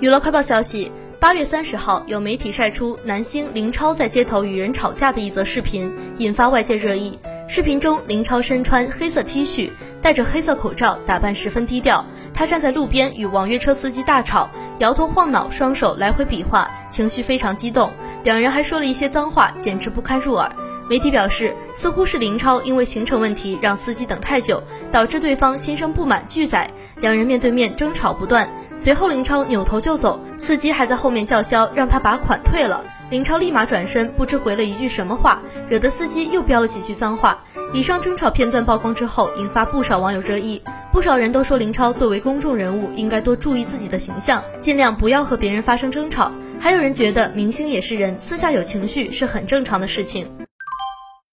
娱乐快报消息：八月三十号，有媒体晒出男星林超在街头与人吵架的一则视频，引发外界热议。视频中，林超身穿黑色 T 恤，戴着黑色口罩，打扮十分低调。他站在路边与网约车司机大吵，摇头晃脑，双手来回比划，情绪非常激动。两人还说了一些脏话，简直不堪入耳。媒体表示，似乎是林超因为行程问题让司机等太久，导致对方心生不满拒载，两人面对面争吵不断。随后林超扭头就走，司机还在后面叫嚣让他把款退了。林超立马转身，不知回了一句什么话，惹得司机又飙了几句脏话。以上争吵片段曝光之后，引发不少网友热议，不少人都说林超作为公众人物应该多注意自己的形象，尽量不要和别人发生争吵。还有人觉得明星也是人，私下有情绪是很正常的事情。